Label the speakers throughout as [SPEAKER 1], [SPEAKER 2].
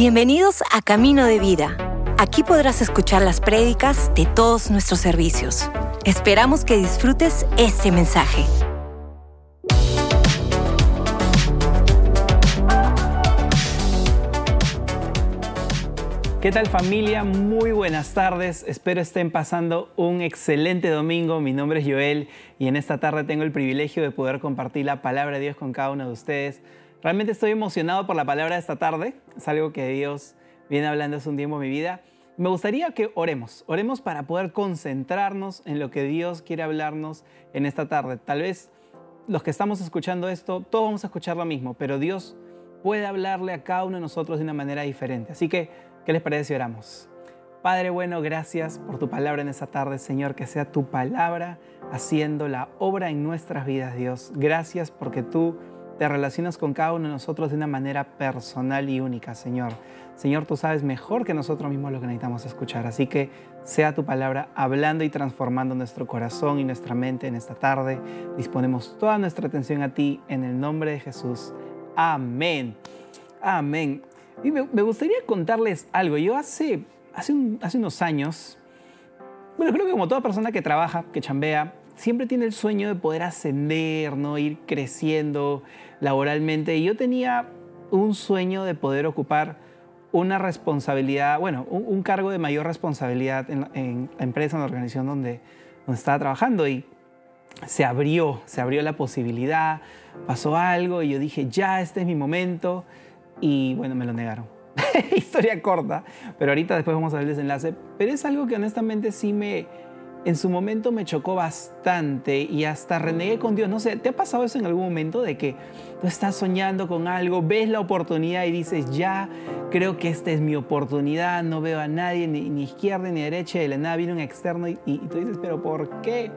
[SPEAKER 1] Bienvenidos a Camino de Vida. Aquí podrás escuchar las prédicas de todos nuestros servicios. Esperamos que disfrutes este mensaje.
[SPEAKER 2] ¿Qué tal familia? Muy buenas tardes. Espero estén pasando un excelente domingo. Mi nombre es Joel y en esta tarde tengo el privilegio de poder compartir la palabra de Dios con cada uno de ustedes. Realmente estoy emocionado por la palabra de esta tarde. Es algo que Dios viene hablando hace un tiempo en mi vida. Me gustaría que oremos. Oremos para poder concentrarnos en lo que Dios quiere hablarnos en esta tarde. Tal vez los que estamos escuchando esto, todos vamos a escuchar lo mismo, pero Dios puede hablarle a cada uno de nosotros de una manera diferente. Así que ¿Qué les parece si oramos? Padre bueno, gracias por tu palabra en esta tarde, Señor, que sea tu palabra haciendo la obra en nuestras vidas, Dios. Gracias porque tú te relacionas con cada uno de nosotros de una manera personal y única, Señor. Señor, tú sabes mejor que nosotros mismos lo que necesitamos escuchar, así que sea tu palabra hablando y transformando nuestro corazón y nuestra mente en esta tarde. Disponemos toda nuestra atención a ti en el nombre de Jesús. Amén. Amén. Y me, gustaría contarles algo. Yo hace, hace, hace unos años, bueno, creo que como toda persona que trabaja, que chambea, siempre tiene el sueño de poder ascender, ¿no? ir creciendo laboralmente. Y yo tenía un sueño de poder ocupar una responsabilidad, bueno, un, cargo de mayor responsabilidad en, la empresa, en la organización donde, donde estaba trabajando. Y se abrió, se abrió la posibilidad, pasó algo y yo dije, ya, este es mi momento y bueno, me lo negaron. Historia corta, pero ahorita después vamos a ver el desenlace. Pero es algo que honestamente sí me, en su momento me chocó bastante y hasta renegué con Dios. No sé, ¿te ha pasado eso en algún momento de que tú estás soñando con algo, ves la oportunidad y dices, ya, creo que esta es mi oportunidad, no veo a nadie, ni, izquierda ni derecha, de la nada viene un externo y, tú dices, pero ¿por qué?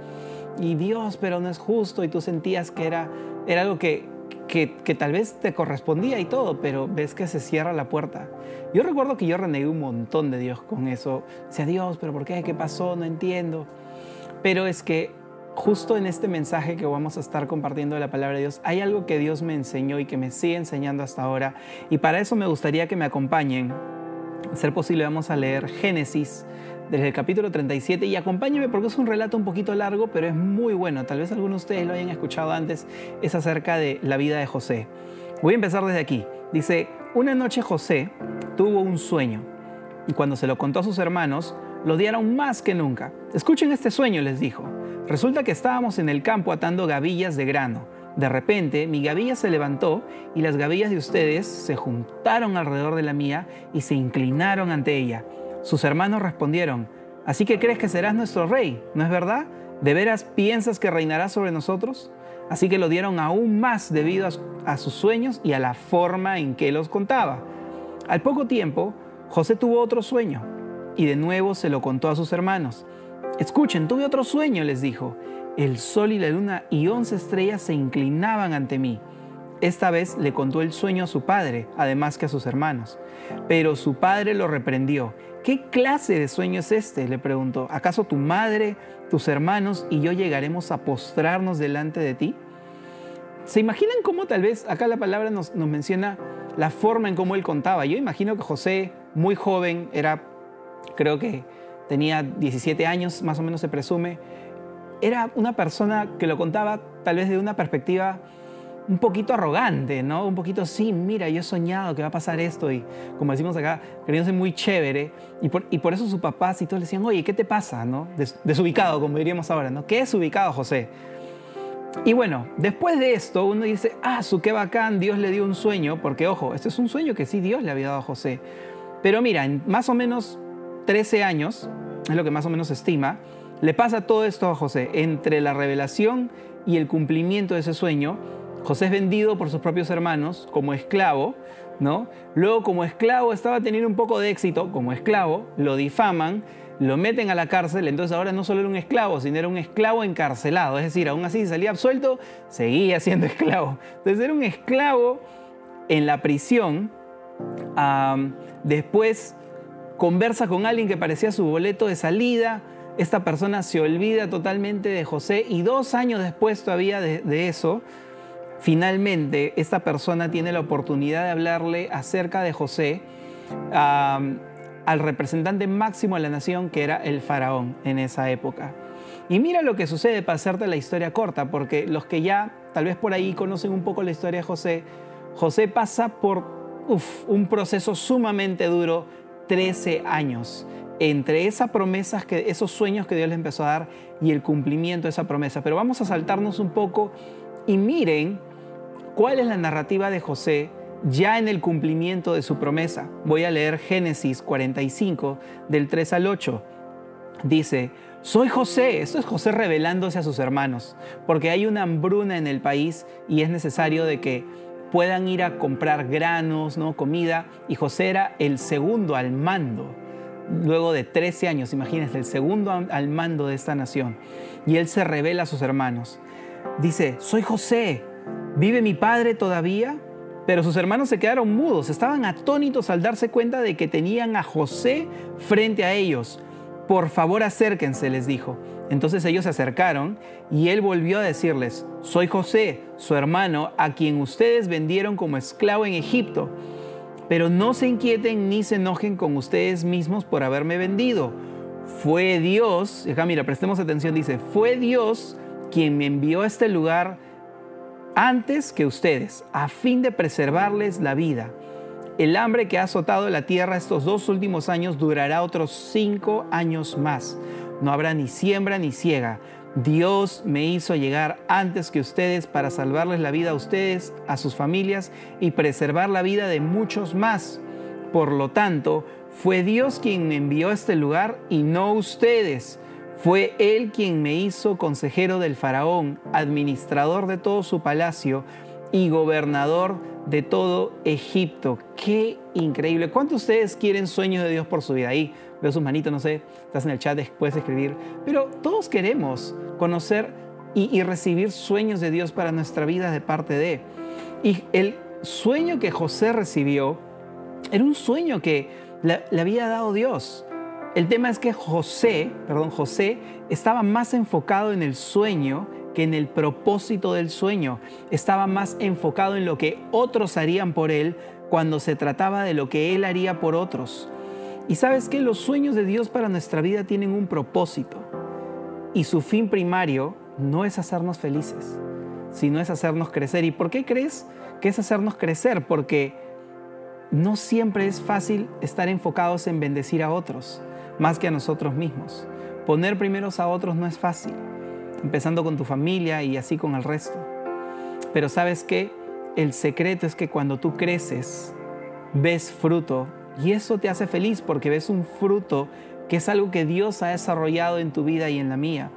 [SPEAKER 2] Y Dios, pero no es justo y tú sentías que era, era algo que, que, tal vez te correspondía y todo, pero ves que se cierra la puerta. Yo recuerdo que yo renegué un montón de Dios con eso. Decía, Dios, pero ¿por qué? ¿Qué pasó? No entiendo. Pero es que justo en este mensaje que vamos a estar compartiendo de la palabra de Dios, hay algo que Dios me enseñó y que me sigue enseñando hasta ahora. Y para eso me gustaría que me acompañen. Ser posible, vamos a leer Génesis desde el capítulo 37 y acompáñenme porque es un relato un poquito largo, pero es muy bueno. Tal vez algunos de ustedes lo hayan escuchado antes. Es acerca de la vida de José. Voy a empezar desde aquí. Dice, una noche José tuvo un sueño y cuando se lo contó a sus hermanos, lo dieron más que nunca. Escuchen este sueño, les dijo. Resulta que estábamos en el campo atando gavillas de grano. De repente mi gavilla se levantó y las gavillas de ustedes se juntaron alrededor de la mía y se inclinaron ante ella. Sus hermanos respondieron, ¿así que crees que serás nuestro rey? ¿No es verdad? ¿De veras piensas que reinarás sobre nosotros? Así que lo dieron aún más debido a, sus sueños y a la forma en que los contaba. Al poco tiempo, José tuvo otro sueño y de nuevo se lo contó a sus hermanos. Escuchen, tuve otro sueño, les dijo. El sol y la luna y once estrellas se inclinaban ante mí. Esta vez le contó el sueño a su padre, además que a sus hermanos. Pero su padre lo reprendió ¿Qué clase de sueño es este? le preguntó. ¿Acaso tu madre, tus hermanos y yo llegaremos a postrarnos delante de ti? ¿Se imaginan cómo tal vez acá la palabra nos, menciona la forma en cómo él contaba? Yo imagino que José, muy joven, era, creo que tenía 17 años, más o menos se presume, era una persona que lo contaba tal vez de una perspectiva un poquito arrogante, ¿no? Un poquito, sí, mira, yo he soñado que va a pasar esto y como decimos acá, queriéndose muy chévere y por, y por eso sus papás y todos le decían, oye, ¿qué te pasa, no? desubicado, como diríamos ahora, ¿no? ¿Qué es ubicado, José? Y bueno, después de esto uno dice, ah, su qué bacán, Dios le dio un sueño, porque ojo, este es un sueño que sí Dios le había dado a José. Pero mira, más o menos 13 años, es lo que más o menos se estima, le pasa todo esto a José, entre la revelación y el cumplimiento de ese sueño, José es vendido por sus propios hermanos como esclavo, ¿no? Luego como esclavo estaba teniendo un poco de éxito, como esclavo, lo difaman, lo meten a la cárcel, entonces ahora no solo era un esclavo, sino era un esclavo encarcelado, es decir, aún así salía absuelto, seguía siendo esclavo. Entonces era un esclavo en la prisión, después conversa con alguien que parecía su boleto de salida, esta persona se olvida totalmente de José y dos años después todavía de eso, Finalmente, esta persona tiene la oportunidad de hablarle acerca de José al representante máximo de la nación, que era el faraón en esa época. Y mira lo que sucede para hacerte la historia corta, porque los que ya tal vez por ahí conocen un poco la historia de José, José pasa por un proceso sumamente duro, 13 años, entre esas promesas, que, esos sueños que Dios le empezó a dar y el cumplimiento de esa promesa. Pero vamos a saltarnos un poco y miren cuál es la narrativa de José ya en el cumplimiento de su promesa. Voy a leer Génesis 45 del 3 al 8. Dice, soy José, esto es José revelándose a sus hermanos, porque hay una hambruna en el país y es necesario de que puedan ir a comprar granos, ¿no? comida, y José era el segundo al mando. Luego de 13 años, imagínense, el segundo al mando de esta nación. Y él se revela a sus hermanos. Dice, soy José, ¿vive mi padre todavía? Pero sus hermanos se quedaron mudos, estaban atónitos al darse cuenta de que tenían a José frente a ellos. Por favor acérquense, les dijo. Entonces ellos se acercaron y él volvió a decirles, soy José, su hermano, a quien ustedes vendieron como esclavo en Egipto. Pero no se inquieten ni se enojen con ustedes mismos por haberme vendido. Fue Dios, acá mira, prestemos atención, dice, fue Dios quien me envió a este lugar antes que ustedes, a fin de preservarles la vida. El hambre que ha azotado la tierra estos dos últimos años durará otros cinco años más. No habrá ni siembra ni ciega. Dios me hizo llegar antes que ustedes para salvarles la vida a ustedes, a sus familias y preservar la vida de muchos más. Por lo tanto, fue Dios quien me envió a este lugar y no ustedes. Fue Él quien me hizo consejero del faraón, administrador de todo su palacio y gobernador de todo Egipto. Qué increíble. ¿Cuántos de ustedes quieren sueños de Dios por su vida? Ahí veo sus manitos, no sé, estás en el chat, puedes escribir. Pero todos queremos conocer y, recibir sueños de Dios para nuestra vida de parte de. Y el sueño que José recibió era un sueño que le había dado Dios. El tema es que José, perdón, José estaba más enfocado en el sueño que en el propósito del sueño. Estaba más enfocado en lo que otros harían por él cuando se trataba de lo que él haría por otros. Y sabes que los sueños de Dios para nuestra vida tienen un propósito. Y su fin primario no es hacernos felices, sino es hacernos crecer. ¿Y por qué crees que es hacernos crecer? Porque no siempre es fácil estar enfocados en bendecir a otros más que a nosotros mismos. Poner primeros a otros no es fácil, empezando con tu familia y así con el resto. Pero sabes qué? El secreto es que cuando tú creces, ves fruto y eso te hace feliz porque ves un fruto que es algo que Dios ha desarrollado en tu vida y en la mía.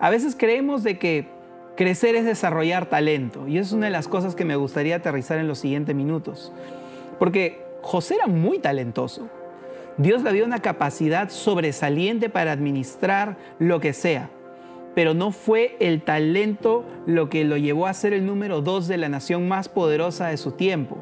[SPEAKER 2] A veces creemos de que crecer es desarrollar talento y es una de las cosas que me gustaría aterrizar en los siguientes minutos. Porque José era muy talentoso. Dios le dio una capacidad sobresaliente para administrar lo que sea, pero no fue el talento lo que lo llevó a ser el número dos de la nación más poderosa de su tiempo,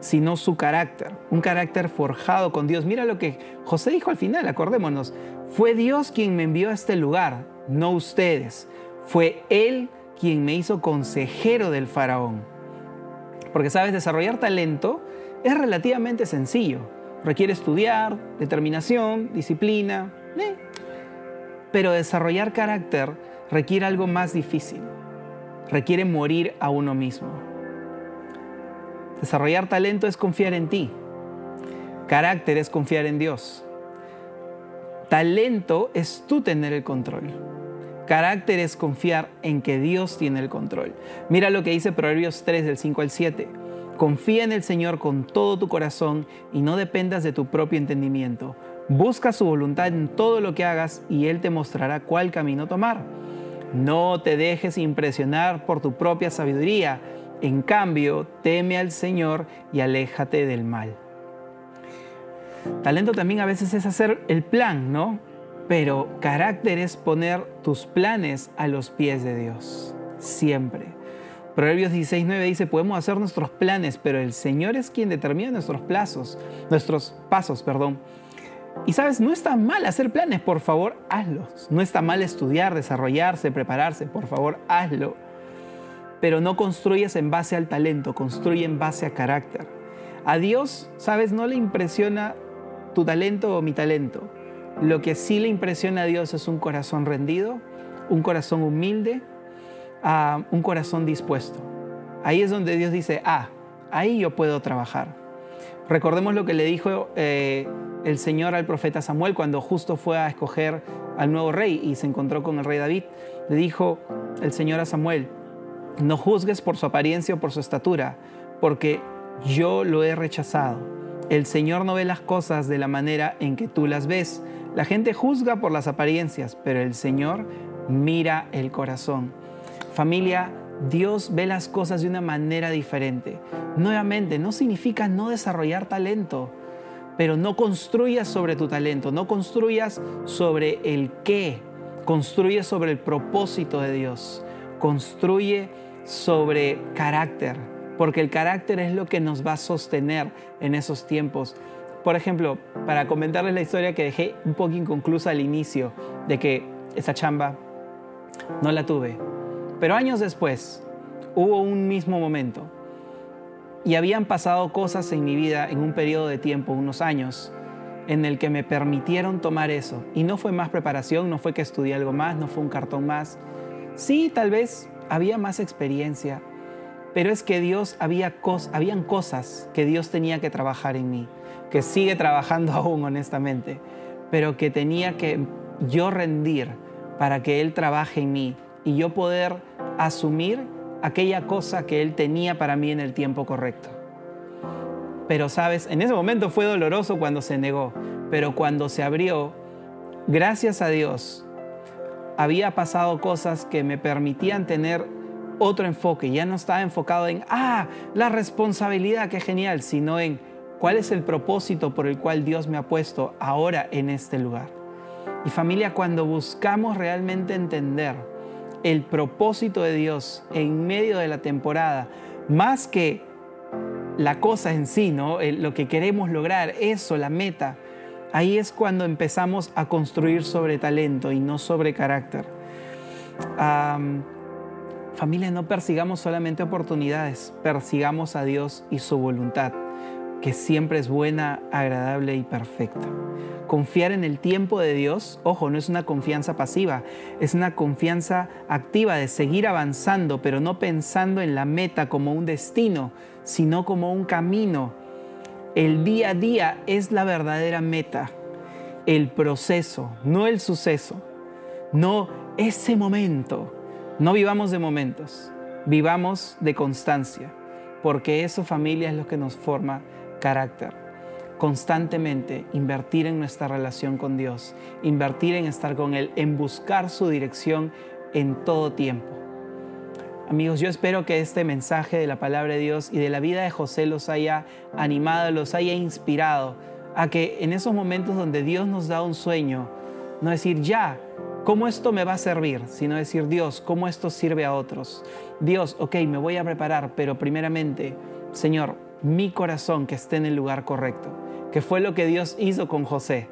[SPEAKER 2] sino su carácter, un carácter forjado con Dios. Mira lo que José dijo al final, acordémonos, fue Dios quien me envió a este lugar, no ustedes, fue Él quien me hizo consejero del faraón. Porque sabes, desarrollar talento es relativamente sencillo Requiere estudiar, determinación, disciplina, eh. pero desarrollar carácter requiere algo más difícil. Requiere morir a uno mismo. Desarrollar talento es confiar en ti. Carácter es confiar en Dios. Talento es tú tener el control. Carácter es confiar en que Dios tiene el control. Mira lo que dice Proverbios 3 del 5 al 7. Confía en el Señor con todo tu corazón y no dependas de tu propio entendimiento. Busca su voluntad en todo lo que hagas y Él te mostrará cuál camino tomar. No te dejes impresionar por tu propia sabiduría. En cambio, teme al Señor y aléjate del mal. Talento también a veces es hacer el plan, ¿no? Pero carácter es poner tus planes a los pies de Dios, siempre. Proverbios 16.9 dice, podemos hacer nuestros planes, pero el Señor es quien determina nuestros plazos, nuestros pasos, perdón. Y sabes, no está mal hacer planes, por favor, hazlos. No está mal estudiar, desarrollarse, prepararse, por favor, hazlo. Pero no construyes en base al talento, construye en base a carácter. A Dios, sabes, no le impresiona tu talento o mi talento. Lo que sí le impresiona a Dios es un corazón rendido, un corazón humilde, uh, un corazón dispuesto. Ahí es donde Dios dice, ah, ahí yo puedo trabajar. Recordemos lo que le dijo eh, el Señor al profeta Samuel cuando justo fue a escoger al nuevo rey y se encontró con el rey David. Le dijo el Señor a Samuel, no juzgues por su apariencia o por su estatura, porque yo lo he rechazado. El Señor no ve las cosas de la manera en que tú las ves. La gente juzga por las apariencias, pero el Señor mira el corazón. Familia, Dios ve las cosas de una manera diferente. Nuevamente, no significa no desarrollar talento, pero no construyas sobre tu talento, no construyas sobre el qué, construye sobre el propósito de Dios, construye sobre carácter, porque el carácter es lo que nos va a sostener en esos tiempos. Por ejemplo, para comentarles la historia que dejé un poco inconclusa al inicio, de que esa chamba no la tuve, pero años después hubo un mismo momento y habían pasado cosas en mi vida en un periodo de tiempo, unos años, en el que me permitieron tomar eso. Y no fue más preparación, no fue que estudié algo más, no fue un cartón más. Sí, tal vez había más experiencia, pero es que Dios había cos, habían cosas que Dios tenía que trabajar en mí, que sigue trabajando aún honestamente, pero que tenía que yo rendir para que Él trabaje en mí y yo poder asumir aquella cosa que Él tenía para mí en el tiempo correcto. Pero sabes, en ese momento fue doloroso cuando se negó, pero cuando se abrió, gracias a Dios, había pasado cosas que me permitían tener otro enfoque. Ya no estaba enfocado en, ah, la responsabilidad, qué genial, sino en cuál es el propósito por el cual Dios me ha puesto ahora en este lugar. Y familia, cuando buscamos realmente entender, el propósito de Dios en medio de la temporada, más que la cosa en sí, ¿no? lo que queremos lograr, eso, la meta, ahí es cuando empezamos a construir sobre talento y no sobre carácter. familia, no persigamos solamente oportunidades, persigamos a Dios y su voluntad que siempre es buena, agradable y perfecta. Confiar en el tiempo de Dios, ojo, no es una confianza pasiva, es una confianza activa de seguir avanzando, pero no pensando en la meta como un destino, sino como un camino. El día a día es la verdadera meta, el proceso, no el suceso, no ese momento. No vivamos de momentos, vivamos de constancia, porque eso familia es lo que nos forma carácter. Constantemente invertir en nuestra relación con Dios, invertir en estar con Él, en buscar su dirección en todo tiempo. Amigos, yo espero que este mensaje de la palabra de Dios y de la vida de José los haya animado, los haya inspirado a que en esos momentos donde Dios nos da un sueño, no decir ya, ¿cómo esto me va a servir? Sino decir, Dios, ¿cómo esto sirve a otros? Dios, ok, me voy a preparar, pero primeramente, Señor, mi corazón que esté en el lugar correcto, que fue lo que Dios hizo con José.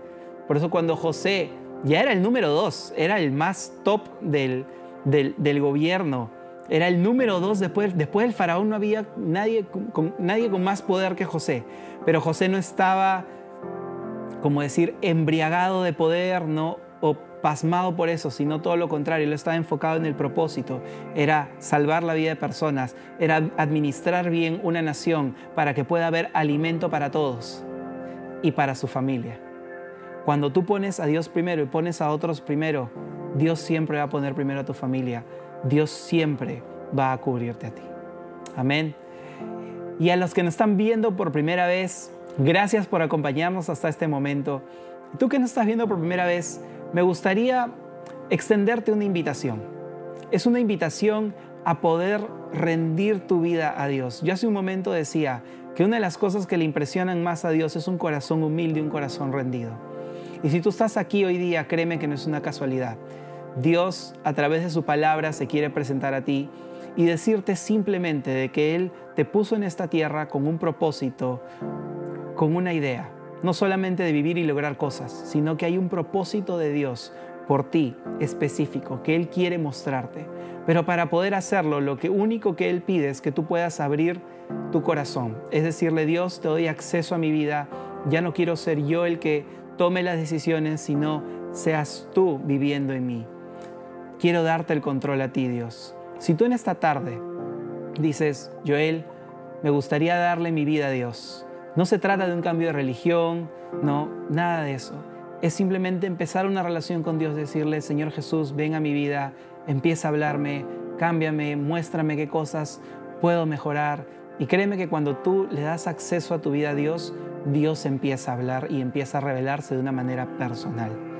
[SPEAKER 2] Por eso cuando José ya era el número dos, era el más top del, del, gobierno, era el número dos después, después del faraón no había nadie con, nadie con más poder que José, pero José no estaba, como decir, embriagado de poder, no pasmado por eso, sino todo lo contrario, él estaba enfocado en el propósito, era salvar la vida de personas, era administrar bien una nación para que pueda haber alimento para todos y para su familia. Cuando tú pones a Dios primero y pones a otros primero, Dios siempre va a poner primero a tu familia, Dios siempre va a cubrirte a ti. Amén. Y a los que nos están viendo por primera vez, gracias por acompañarnos hasta este momento. Tú que nos estás viendo por primera vez, me gustaría extenderte una invitación. Es una invitación a poder rendir tu vida a Dios. Yo hace un momento decía que una de las cosas que le impresionan más a Dios es un corazón humilde, un corazón rendido. Y si tú estás aquí hoy día, créeme que no es una casualidad. Dios a través de su palabra se quiere presentar a ti y decirte simplemente de que Él te puso en esta tierra con un propósito, con una idea no solamente de vivir y lograr cosas, sino que hay un propósito de Dios por ti específico que Él quiere mostrarte. Pero para poder hacerlo, lo único que Él pide es que tú puedas abrir tu corazón. Es decirle, Dios, te doy acceso a mi vida. Ya no quiero ser yo el que tome las decisiones, sino seas tú viviendo en mí. Quiero darte el control a ti, Dios. Si tú en esta tarde dices, Joel, me gustaría darle mi vida a Dios. No se trata de un cambio de religión, no, nada de eso. Es simplemente empezar una relación con Dios, decirle, Señor Jesús, ven a mi vida, empieza a hablarme, cámbiame, muéstrame qué cosas puedo mejorar. Y créeme que cuando tú le das acceso a tu vida a Dios, Dios empieza a hablar y empieza a revelarse de una manera personal.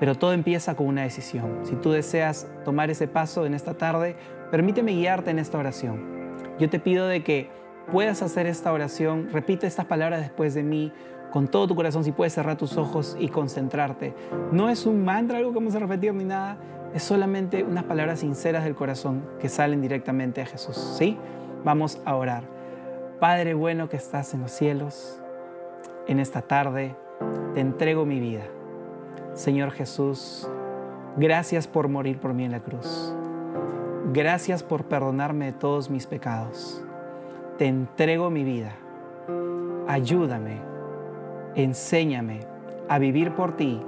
[SPEAKER 2] Pero todo empieza con una decisión. Si tú deseas tomar ese paso en esta tarde, permíteme guiarte en esta oración. Yo te pido de que puedas hacer esta oración, repite estas palabras después de mí con todo tu corazón, si puedes cerrar tus ojos y concentrarte. No es un mantra, algo que vamos a repetir ni nada, es solamente unas palabras sinceras del corazón que salen directamente a Jesús. ¿Sí? Vamos a orar. Padre bueno que estás en los cielos, en esta tarde te entrego mi vida. Señor Jesús, gracias por morir por mí en la cruz. Gracias por perdonarme de todos mis pecados. Te entrego mi vida. Ayúdame, enséñame a vivir por ti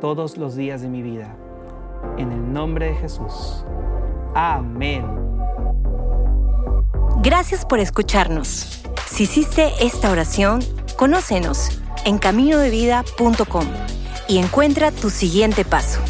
[SPEAKER 2] todos los días de mi vida. En el nombre de Jesús. Amén.
[SPEAKER 1] Gracias por escucharnos. Si hiciste esta oración, conócenos en caminodevida.com y encuentra tu siguiente paso.